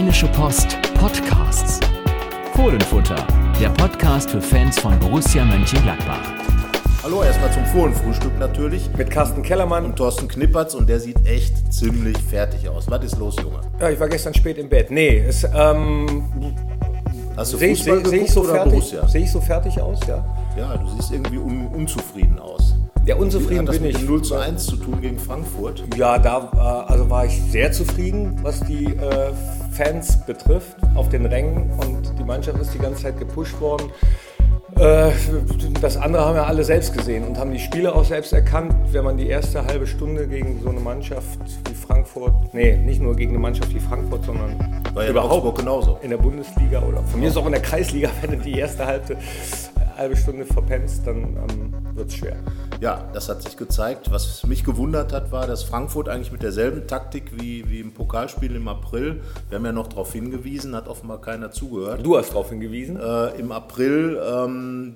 Rheinische Post Podcasts. Fohlenfutter, der Podcast für Fans von Borussia Mönchengladbach. Hallo, erstmal zum Fohlenfrühstück natürlich. Mit Carsten Kellermann. Und Thorsten Knippertz und der sieht echt ziemlich fertig aus. Was ist los, Junge? Ja, ich war gestern spät im Bett. Nee, es, ähm, Hast du ich, Fußball seh, seh geguckt ich so oder fertig, Borussia? Sehe ich so fertig aus, ja? Ja, du siehst irgendwie un unzufrieden aus. Ja, unzufrieden Hat das bin mit ich. dem 0 zu 1 zu tun gegen Frankfurt? Ja, da äh, also war ich sehr zufrieden, was die äh, Fans betrifft, auf den Rängen. Und die Mannschaft ist die ganze Zeit gepusht worden. Äh, das andere haben ja alle selbst gesehen und haben die Spiele auch selbst erkannt. Wenn man die erste halbe Stunde gegen so eine Mannschaft wie Frankfurt, nee, nicht nur gegen eine Mannschaft wie Frankfurt, sondern War ja überhaupt genauso. in der Bundesliga oder von mir ist auch in der Kreisliga, wenn du die erste halbe, halbe Stunde verpennst, dann ähm, wird es schwer. Ja, das hat sich gezeigt. Was mich gewundert hat, war, dass Frankfurt eigentlich mit derselben Taktik wie, wie im Pokalspiel im April, wir haben ja noch darauf hingewiesen, hat offenbar keiner zugehört. Du hast darauf hingewiesen. Äh, Im April ähm,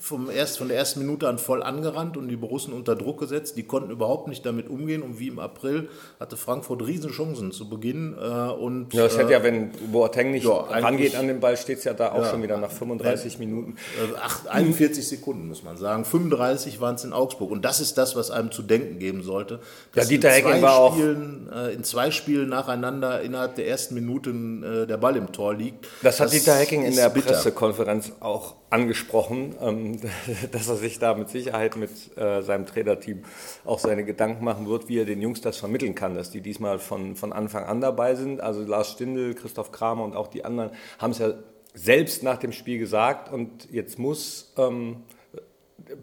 vom erst, von der ersten Minute an voll angerannt und die Borussen unter Druck gesetzt. Die konnten überhaupt nicht damit umgehen und wie im April hatte Frankfurt riesen Chancen zu Beginn. Äh, und, Ja, es hätte äh, ja, wenn Boateng nicht ja, rangeht an den Ball, steht es ja da auch Ja. schon wieder nach 35 Minuten. Äh, acht- 41 Sekunden, muss man sagen. 35 waren es in Augsburg. Und das ist das, was einem zu denken geben sollte. Dass Dieter in Hecking zwei war auch- Spielen, äh, in zwei Spielen nacheinander innerhalb der ersten Minuten äh, der Ball im Tor liegt. Das hat Dieter Hecking in der bitter. Pressekonferenz auch angesprochen, ähm, dass er sich da mit Sicherheit mit äh, seinem Trainerteam auch seine Gedanken machen wird, wie er den Jungs das vermitteln kann, dass die diesmal von, von Anfang an dabei sind. Also Lars Stindl, Christoph Kramer und auch die anderen haben es ja selbst nach dem Spiel gesagt und jetzt muss ähm,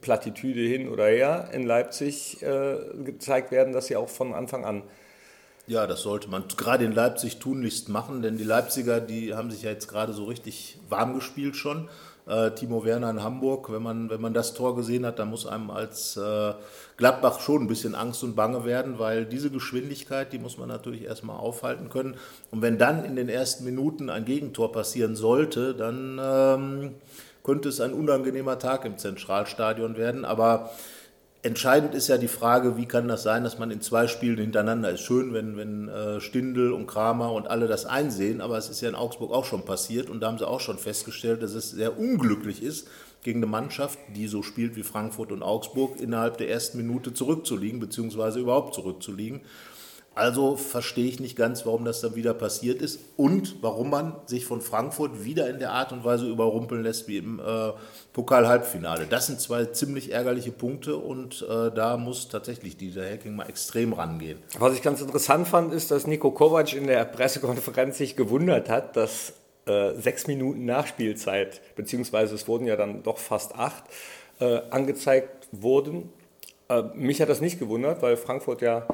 Plattitüde hin oder her in Leipzig äh, gezeigt werden, dass sie auch von Anfang an Ja, das sollte man gerade in Leipzig tunlichst machen, denn die Leipziger, die haben sich ja jetzt gerade so richtig warm gespielt schon. Äh, Timo Werner in Hamburg, wenn man, wenn man das Tor gesehen hat, dann muss einem als äh, Gladbach schon ein bisschen Angst und Bange werden, weil diese Geschwindigkeit, die muss man natürlich erstmal aufhalten können. Und wenn dann in den ersten Minuten ein Gegentor passieren sollte, dann ähm, könnte es ein unangenehmer Tag im Zentralstadion werden. Aber Entscheidend ist ja die Frage, wie kann das sein, dass man in zwei Spielen hintereinander ist. Schön, wenn, wenn äh, Stindl und Kramer und alle das einsehen, aber es ist ja in Augsburg auch schon passiert und da haben sie auch schon festgestellt, dass es sehr unglücklich ist, gegen eine Mannschaft, die so spielt wie Frankfurt und Augsburg, innerhalb der ersten Minute zurückzuliegen, beziehungsweise überhaupt zurückzuliegen. Also verstehe ich nicht ganz, warum das dann wieder passiert ist und warum man sich von Frankfurt wieder in der Art und Weise überrumpeln lässt wie im äh, Pokal-Halbfinale. Das sind zwei ziemlich ärgerliche Punkte und äh, da muss tatsächlich dieser Hacking mal extrem rangehen. Was ich ganz interessant fand, ist, dass Nico Kovac in der Pressekonferenz sich gewundert hat, dass äh, sechs Minuten Nachspielzeit, beziehungsweise es wurden ja dann doch fast acht, äh, angezeigt wurden. Äh, mich hat das nicht gewundert, weil Frankfurt ja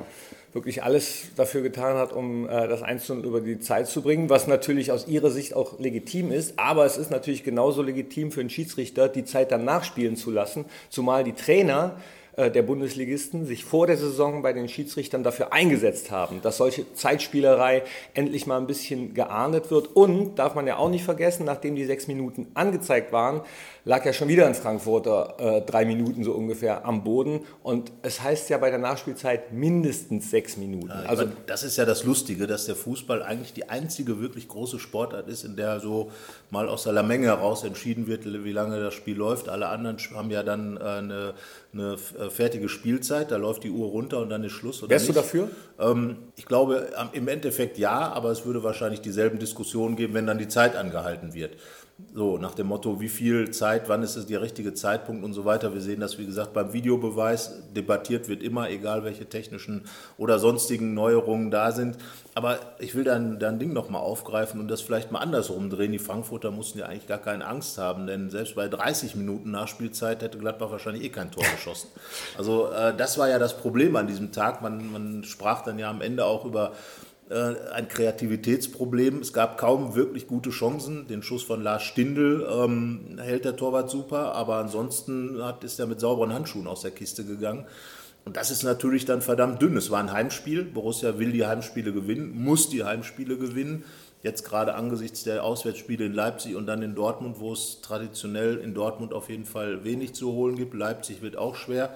wirklich alles dafür getan hat, um äh, das 1 über die Zeit zu bringen, was natürlich aus ihrer Sicht auch legitim ist. Aber es ist natürlich genauso legitim für einen Schiedsrichter, die Zeit dann nachspielen zu lassen, zumal die Trainer der Bundesligisten sich vor der Saison bei den Schiedsrichtern dafür eingesetzt haben, dass solche Zeitspielerei endlich mal ein bisschen geahndet wird. Und darf man ja auch nicht vergessen, nachdem die sechs Minuten angezeigt waren, lag ja schon wieder ein Frankfurter äh, drei Minuten so ungefähr am Boden. Und es heißt ja bei der Nachspielzeit mindestens sechs Minuten. Also das ist ja das Lustige, dass der Fußball eigentlich die einzige wirklich große Sportart ist, in der so mal aus der Menge heraus entschieden wird, wie lange das Spiel läuft. Alle anderen haben ja dann äh, eine, eine äh, fertige Spielzeit, da läuft die Uhr runter und dann ist Schluss. Oder Wärst du nicht. dafür? Ähm, ich glaube im Endeffekt ja, aber es würde wahrscheinlich dieselben Diskussionen geben, wenn dann die Zeit angehalten wird. So, nach dem Motto, wie viel Zeit, wann ist es der richtige Zeitpunkt und so weiter. Wir sehen das, wie gesagt, beim Videobeweis debattiert wird immer, egal welche technischen oder sonstigen Neuerungen da sind. Aber ich will dann dein Ding nochmal aufgreifen und das vielleicht mal andersrum drehen. Die Frankfurter mussten ja eigentlich gar keine Angst haben, denn selbst bei 30 Minuten Nachspielzeit hätte Gladbach wahrscheinlich eh kein Tor geschossen. Also äh, das war ja das Problem an diesem Tag. Man, man sprach dann ja am Ende auch über ein Kreativitätsproblem. Es gab kaum wirklich gute Chancen. Den Schuss von Lars Stindl ähm, hält der Torwart super, aber ansonsten hat, ist er mit sauberen Handschuhen aus der Kiste gegangen. Und das ist natürlich dann verdammt dünn. Es war ein Heimspiel. Borussia will die Heimspiele gewinnen, muss die Heimspiele gewinnen. Jetzt gerade angesichts der Auswärtsspiele in Leipzig und dann in Dortmund, wo es traditionell in Dortmund auf jeden Fall wenig zu holen gibt. Leipzig wird auch schwer.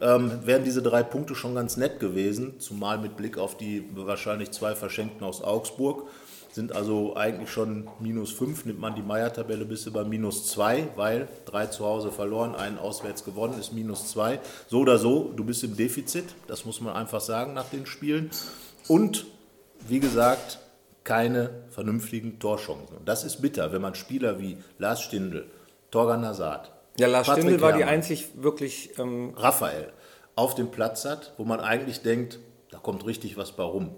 Ähm, wären diese drei Punkte schon ganz nett gewesen, zumal mit Blick auf die wahrscheinlich zwei Verschenkten aus Augsburg. Sind also eigentlich schon minus fünf, nimmt man die Meier-Tabelle bis über minus zwei, weil drei zu Hause verloren, einen auswärts gewonnen, ist minus zwei. So oder so, du bist im Defizit, das muss man einfach sagen nach den Spielen. Und wie gesagt, keine vernünftigen Torchancen. Und das ist bitter, wenn man Spieler wie Lars Stindl, Torgan Hazard, Ja, Lars Patrick Stindl war die Herrmann. einzig wirklich. Ähm, Raphael auf dem Platz hat, wo man eigentlich denkt, da kommt richtig was bei rum.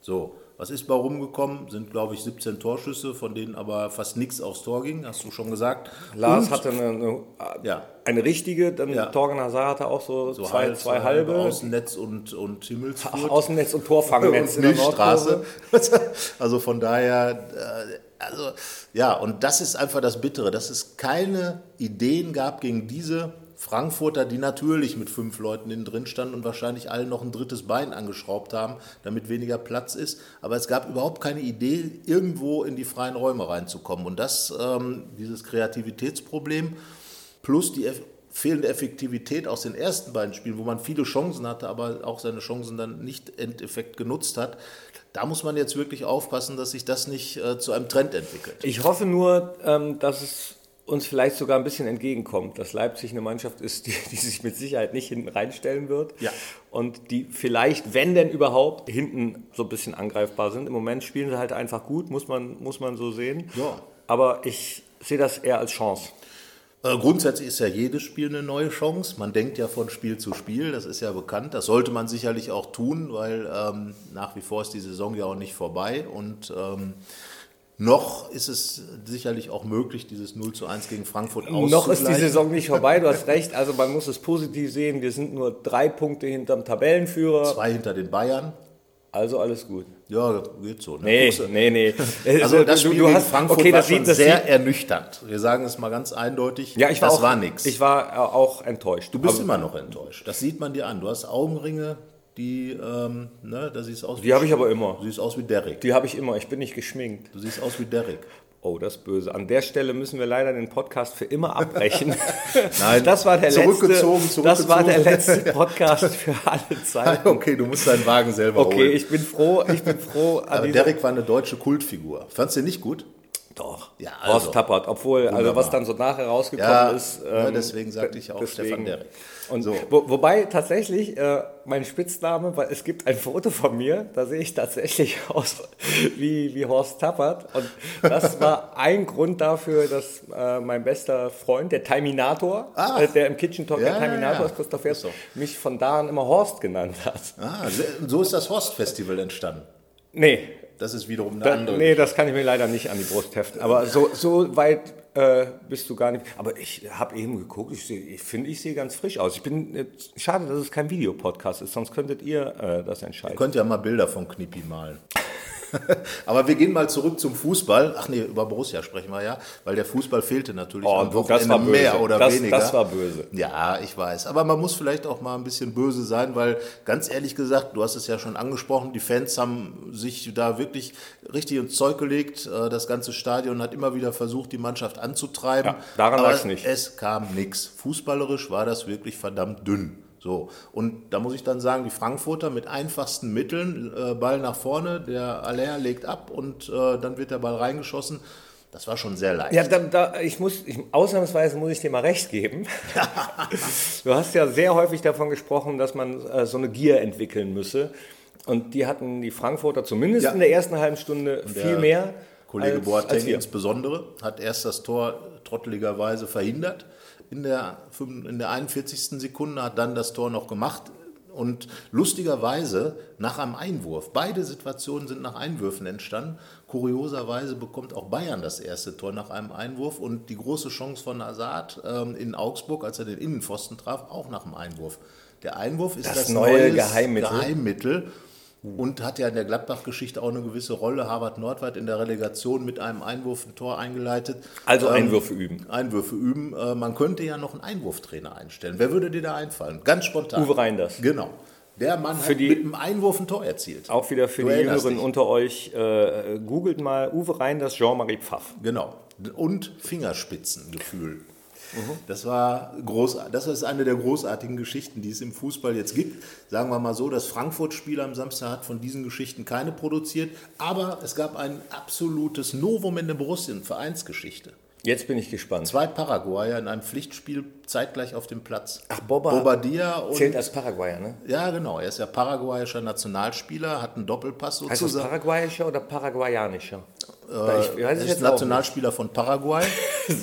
So, was ist bei rumgekommen? Sind, glaube ich, 17 Torschüsse, von denen aber fast nichts aufs Tor ging, hast du schon gesagt. Lars Und- hatte eine, eine, ja, eine richtige, dann Ja. Torgan Hazard hatte auch so, so zwei, halb, zwei halbe. Außennetz und, und Himmelsfurt. Außennetz und Torfangnetz und in der. Nordkurve. also von daher, äh, also ja, und das ist einfach das Bittere, dass es keine Ideen gab gegen diese Frankfurter, die natürlich mit fünf Leuten innen drin standen und wahrscheinlich alle noch ein drittes Bein angeschraubt haben, damit weniger Platz ist. Aber es gab überhaupt keine Idee, irgendwo in die freien Räume reinzukommen. Und das, ähm, dieses Kreativitätsproblem, plus die fehlende Effektivität aus den ersten beiden Spielen, wo man viele Chancen hatte, aber auch seine Chancen dann nicht endeffekt genutzt hat, da muss man jetzt wirklich aufpassen, dass sich das nicht äh, zu einem Trend entwickelt. Ich hoffe nur, ähm, dass es uns vielleicht sogar ein bisschen entgegenkommt, dass Leipzig eine Mannschaft ist, die, die sich mit Sicherheit nicht hinten reinstellen wird Ja. und die vielleicht, wenn denn überhaupt, hinten so ein bisschen angreifbar sind. Im Moment spielen sie halt einfach gut, muss man, muss man so sehen. Ja. Aber ich sehe das eher als Chance. Äh, Grundsätzlich ist ja jedes Spiel eine neue Chance. Man denkt ja von Spiel zu Spiel, das ist ja bekannt. Das sollte man sicherlich auch tun, weil ähm, nach wie vor ist die Saison ja auch nicht vorbei. Und ähm, noch ist es sicherlich auch möglich, dieses 0 zu 1 gegen Frankfurt auszugleichen. Noch ist die Saison nicht vorbei, du hast recht. Also man muss es positiv sehen. Wir sind nur drei Punkte hinterm Tabellenführer. Zwei hinter den Bayern. Also alles gut. Ja, geht so. Ne? Nee, du- nee, nee. Also das Spiel gegen Frankfurt okay, war das schon sieht, das sehr sieht, ernüchternd. Wir sagen es mal ganz eindeutig. ja, ich war das auch, war nichts. Ich war auch enttäuscht. Du bist Aber immer noch enttäuscht. Das sieht man dir an. Du hast Augenringe, die, ähm, ne, da siehst aus Die habe ich aber immer. Du siehst aus wie Derrick. Die habe ich immer. Ich bin nicht geschminkt. Du siehst aus wie Derrick. Oh, das ist böse. An der Stelle müssen wir leider den Podcast für immer abbrechen. Nein, das war der zurückgezogen, letzte. Das war der zurückgezogen. letzte Podcast für alle Zeiten. Okay, du musst deinen Wagen selber Okay, holen. ich bin froh. Ich bin froh. Aber Derrick war eine deutsche Kultfigur. Fandst du den nicht gut? Doch. Ja, Horst also. Tappert. Obwohl, also Wunderbar. was dann so nachher rausgekommen Ja, ist. ja, ähm, deswegen sagte ich auch Stefan Derrick. Und So. wo, wobei tatsächlich äh, mein Spitzname, weil es gibt ein Foto von mir, da sehe ich tatsächlich aus wie, wie Horst Tappert. Und das war ein Grund dafür, dass äh, mein bester Freund, der Terminator, Ah. äh, der im Kitchen Talk Ja, der Terminator ja, ja. ist, Christoph Herz, so. mich von da an immer Horst genannt hat. Ah, so ist das Horst-Festival entstanden. Nee, Das ist wiederum eine da, andere. nee, das kann ich mir leider nicht an die Brust heften. Aber so, so weit äh, bist du gar nicht. Aber ich habe eben geguckt, ich, seh- ich finde, ich sehe ganz frisch aus. Ich bin äh, schade, dass es kein Videopodcast ist, sonst könntet ihr äh, das entscheiden. Ihr könnt ja mal Bilder von Knippi malen. Aber wir gehen mal zurück zum Fußball. Ach nee, über Borussia sprechen wir ja, weil der Fußball fehlte natürlich Oh, am das Wochenende mehr oder Das- weniger. das war böse. Ja, ich weiß. Aber man muss vielleicht auch mal ein bisschen böse sein, weil ganz ehrlich gesagt, du hast es ja schon angesprochen, die Fans haben sich da wirklich richtig ins Zeug gelegt. Äh, Das ganze Stadion hat immer wieder versucht, die Mannschaft anzutreiben. Ja, daran Aber lag's nicht. Es kam nichts. Fußballerisch war das wirklich verdammt dünn. So, und da muss ich dann sagen, die Frankfurter mit einfachsten Mitteln, äh, Ball nach vorne, der Aller legt ab und äh, dann wird der Ball reingeschossen. Das war schon sehr leicht. Ja, da, da, ich muss, ich, ausnahmsweise muss ich dir mal recht geben. du hast ja sehr häufig davon gesprochen, dass man äh, so eine Gier entwickeln müsse. Und die hatten die Frankfurter zumindest Ja. in der ersten halben Stunde viel mehr. Kollege als, Boateng als insbesondere hat erst das Tor trotteligerweise verhindert in der, in der 41. Sekunde, hat dann das Tor noch gemacht und lustigerweise nach einem Einwurf. Beide Situationen sind nach Einwürfen entstanden. Kurioserweise bekommt auch Bayern das erste Tor nach einem Einwurf und die große Chance von Hazard ähm, in Augsburg, als er den Innenpfosten traf, auch nach einem Einwurf. Der Einwurf ist Das das, neue Geheimmittel. Geheimmittel und hat ja in der Gladbach-Geschichte auch eine gewisse Rolle. Harvard Nordwald in der Relegation mit einem Einwurf ein Tor eingeleitet. Also Ähm, Einwürfe üben. Einwürfe üben. Äh, Man könnte ja noch einen Einwurftrainer einstellen. Wer würde dir da einfallen? Ganz spontan. Uwe Reinders. Genau. Der Mann Für hat die- mit einem Einwurf ein Tor erzielt. Auch wieder für Du die Jüngeren unter euch, äh, googelt mal Uwe Reinders, Jean-Marie Pfaff. Genau. Und Fingerspitzengefühl. Das war groß, das ist eine der großartigen Geschichten, die es im Fußball jetzt gibt. Sagen wir mal so, das Frankfurt-Spiel am Samstag hat von diesen Geschichten keine produziert, aber es gab ein absolutes Novum in der Borussien-Vereinsgeschichte. Jetzt bin ich gespannt. Zwei Paraguayer in einem Pflichtspiel zeitgleich auf dem Platz. Ach, Boba Bobadilla und zählt als Paraguayer, ne? ja, genau. Er ist ja paraguayischer Nationalspieler, hat einen Doppelpass Heißt das sozusagen. paraguayischer oder paraguayanischer? Äh, ich weiß er es ist Nationalspieler von Paraguay.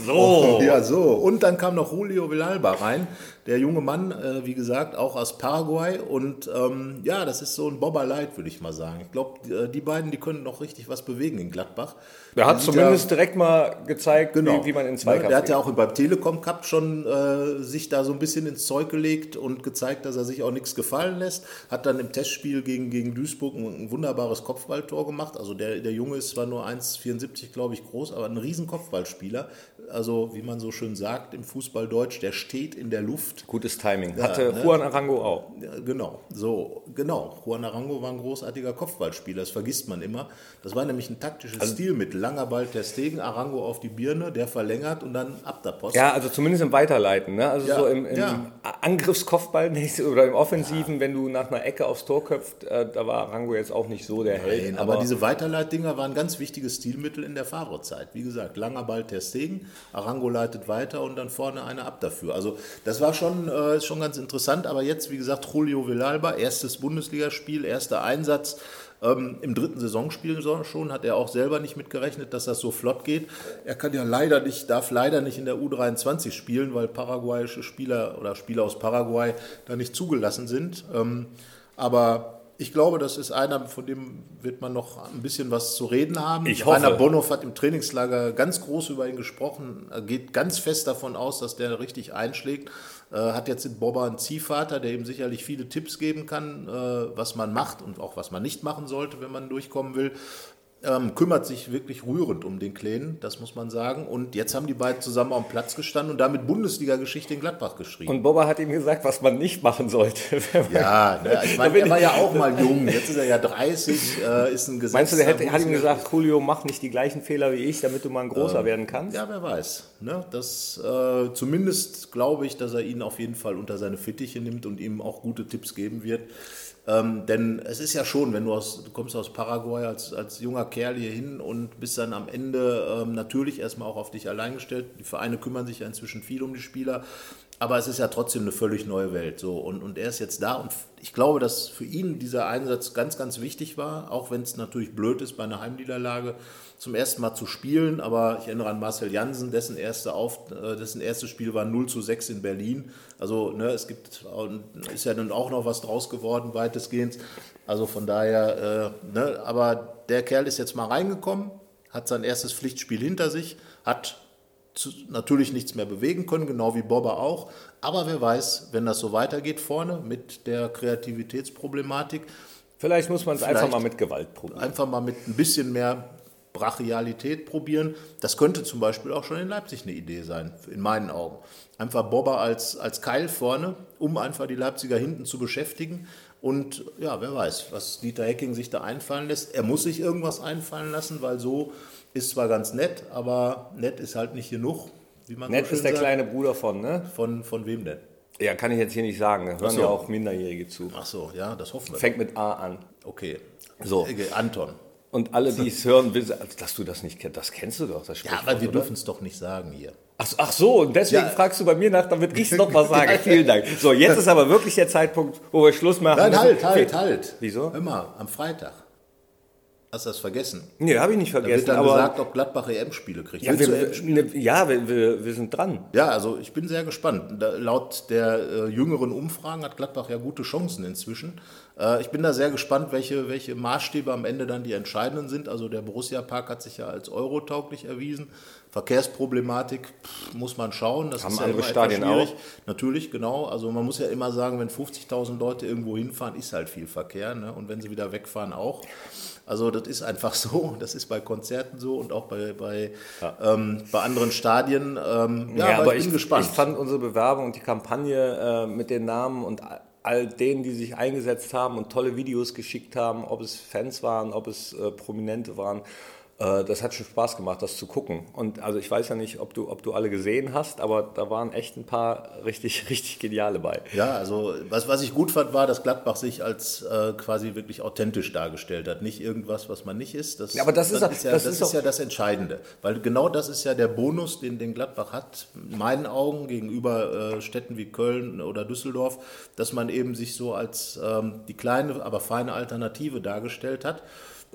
So. Ja, so. Und dann kam noch Julio Villalba rein. Der junge Mann, äh, wie gesagt, auch aus Paraguay. Und ähm, ja, das ist so ein Bobber Light, würde ich mal sagen. Ich glaube, die, äh, die beiden, die können noch richtig was bewegen in Gladbach. Er hat zumindest direkt mal gezeigt, Genau. wie, wie man in Ne, Zweikampf Der hat ja auch beim Telekom Cup schon äh, sich da so ein bisschen ins Zeug gelegt und gezeigt, dass er sich auch nichts gefallen lässt. Hat dann im Testspiel gegen, gegen Duisburg ein, ein wunderbares Kopfballtor gemacht. Also der, der Junge ist zwar nur 1,74 glaube ich groß, aber ein riesen Kopfballspieler. Also wie man so schön sagt im Fußballdeutsch, der steht in der Luft. Gutes Timing. Hatte ne? Juan Arango auch. Ja, genau, so, genau. Juan Arango war ein großartiger Kopfballspieler, das vergisst man immer. Das war nämlich ein taktisches Also Stilmittel. Langer Ball der Stegen, Arango auf die Birne, der verlängert und dann ab der Post. Ja, also zumindest im Weiterleiten. Ne? Also Ja, so im, im ja. Angriffskopfball oder im Offensiven, wenn du nach einer Ecke aufs Tor köpft, äh, da war Arango jetzt auch nicht so der Held. Nein, aber, diese Weiterleitdinger waren ein ganz wichtiges Stilmittel in der Fahrerzeit. Wie gesagt, langer Ball der Stegen, Arango leitet weiter und dann vorne eine ab dafür. Also das war schon, äh, schon ganz interessant. Aber jetzt, wie gesagt, Julio Villalba, erstes Bundesligaspiel, erster Einsatz. Ähm, Im dritten Saisonspiel so- schon hat er auch selber nicht mitgerechnet, dass das so flott geht. Er kann ja leider nicht, darf leider nicht in der U23 spielen, weil paraguayische Spieler oder Spieler aus Paraguay da nicht zugelassen sind. Ähm, aber ich glaube, das ist einer, von dem wird man noch ein bisschen was zu reden haben. Ich hoffe. Rainer Bonhoff hat im Trainingslager ganz groß über ihn gesprochen. Er geht ganz fest davon aus, dass der richtig einschlägt. Äh, hat jetzt in Bobber einen Ziehvater, der ihm sicherlich viele Tipps geben kann, äh, was man macht und auch was man nicht machen sollte, wenn man durchkommen will. Ähm, kümmert sich wirklich rührend um den Kleinen, das muss man sagen. Und jetzt haben die beiden zusammen auf dem Platz gestanden und damit Bundesliga-Geschichte in Gladbach geschrieben. Und Boba hat ihm gesagt, was man nicht machen sollte. ja, ne, ich meine, er war ja auch mal jung. Jetzt ist er ja 30, äh, ist ein Gesetz. Meinst du, der hätte, hat ihm gesagt, Julio, mach nicht die gleichen Fehler wie ich, damit du mal ein großer werden kannst? Ja, wer weiß. Ne? Das, äh, zumindest glaube ich, dass er ihn auf jeden Fall unter seine Fittiche nimmt und ihm auch gute Tipps geben wird. Ähm, denn es ist ja schon, wenn du, aus, du kommst aus Paraguay als, als junger Kerl hier hin und bist dann am Ende ähm, natürlich erstmal auch auf dich allein gestellt. Die Vereine kümmern sich ja inzwischen viel um die Spieler. Aber es ist ja trotzdem eine völlig neue Welt. So. Und, und er ist jetzt da. Und ich glaube, dass für ihn dieser Einsatz ganz, ganz wichtig war. Auch wenn es natürlich blöd ist, bei einer Heimniederlage zum ersten Mal zu spielen. Aber ich erinnere an Marcel Jansen, dessen, erste Auf, äh, dessen erstes Spiel war 0 zu 6 in Berlin. Also ne, es gibt, ist ja dann auch noch was draus geworden, weitestgehend. Also von daher, äh, ne, aber der Kerl ist jetzt mal reingekommen, hat sein erstes Pflichtspiel hinter sich, hat zu, natürlich nichts mehr bewegen können, genau wie Bobber auch. Aber wer weiß, wenn das so weitergeht vorne mit der Kreativitätsproblematik, Vielleicht muss man es einfach mal mit Gewalt probieren. einfach mal mit ein bisschen mehr Brachialität probieren. Das könnte zum Beispiel auch schon in Leipzig eine Idee sein, in meinen Augen. Einfach Bobber als, als Keil vorne, um einfach die Leipziger hinten zu beschäftigen. Und ja, wer weiß, was Dieter Hecking sich da einfallen lässt. Er muss sich irgendwas einfallen lassen, weil so ist zwar ganz nett, aber nett ist halt nicht genug. Wie man Nett so schön ist der sagt. kleine Bruder von, ne? Von, von wem denn? Ja, kann ich jetzt hier nicht sagen. Da hören so. ja auch Minderjährige zu. Ach so, ja, das hoffen wir. Fängt mit A an. Okay. So. Äh, Anton. Und alle, die es hören, wissen, also, dass du das nicht kennst, das kennst du doch, das Ja, aber wir dürfen es doch nicht sagen hier. Ach, so- ach so, und deswegen Ja. fragst du bei mir nach, damit ich es nochmal sage. Vielen Dank. So, jetzt ist aber wirklich der Zeitpunkt, wo wir Schluss machen Nein, halt, halt, halt. Wieso? Immer, am Freitag. Hast du das vergessen? Nee, habe ich nicht Da wird vergessen. dann aber gesagt, ob Gladbach EM-Spiele kriegt. ja, wir, EM-Spiele? ne, ja wir, wir, wir sind dran. Ja, also ich bin sehr gespannt. Da, laut der äh, jüngeren Umfragen hat Gladbach ja gute Chancen inzwischen. Äh, ich bin da sehr gespannt, welche, welche Maßstäbe am Ende dann die entscheidenden sind. Also der Borussia-Park hat sich ja als eurotauglich erwiesen. Verkehrsproblematik pff, muss man schauen. Das Haben ist ja andere Stadien auch? Natürlich, genau. Also man muss ja immer sagen, wenn 50.000 Leute irgendwo hinfahren, ist halt viel Verkehr. Ne? Und wenn sie wieder wegfahren, auch. Also das ist einfach so. Das ist bei Konzerten so und auch bei, bei, ähm, bei anderen Stadien. Ähm, ja, aber, ich bin gespannt. Ich fand unsere Bewerbung und die Kampagne äh, mit den Namen und all denen, die sich eingesetzt haben und tolle Videos geschickt haben, ob es Fans waren, ob es äh, Prominente waren, das hat schon Spaß gemacht, das zu gucken. Und also ich weiß ja nicht, ob du, ob du alle gesehen hast, aber da waren echt ein paar richtig, richtig geniale bei. Ja, also was, was ich gut fand, war, dass Gladbach sich als äh, quasi wirklich authentisch dargestellt hat. Nicht irgendwas, was man nicht ist. Das, ja, aber das, ist, ist, ja, das, das ist, ist ja das Entscheidende. Weil genau das ist ja der Bonus, den, den Gladbach hat, in meinen Augen, gegenüber äh, Städten wie Köln oder Düsseldorf, dass man eben sich so als ähm, die kleine, aber feine Alternative dargestellt hat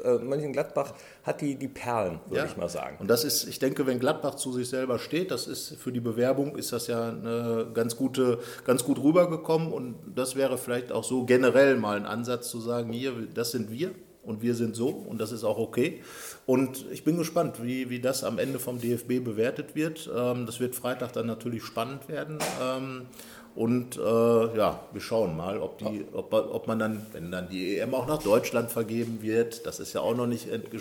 äh, Mönchengladbach hat die, die Perlen, würde ja. ich mal sagen. Und das ist, ich denke, wenn Gladbach zu sich selber steht, das ist für die Bewerbung, ist das ja eine ganz gute, ganz gut rübergekommen und das wäre vielleicht auch so generell mal ein Ansatz zu sagen, hier, das sind wir und wir sind so und das ist auch okay. Und ich bin gespannt, wie, wie das am Ende vom DFB bewertet wird. Ähm, das wird Freitag dann natürlich spannend werden. Und äh, ja, wir schauen mal, ob, die, ob, ob man dann, wenn dann die EM auch nach Deutschland vergeben wird, das ist ja auch noch nicht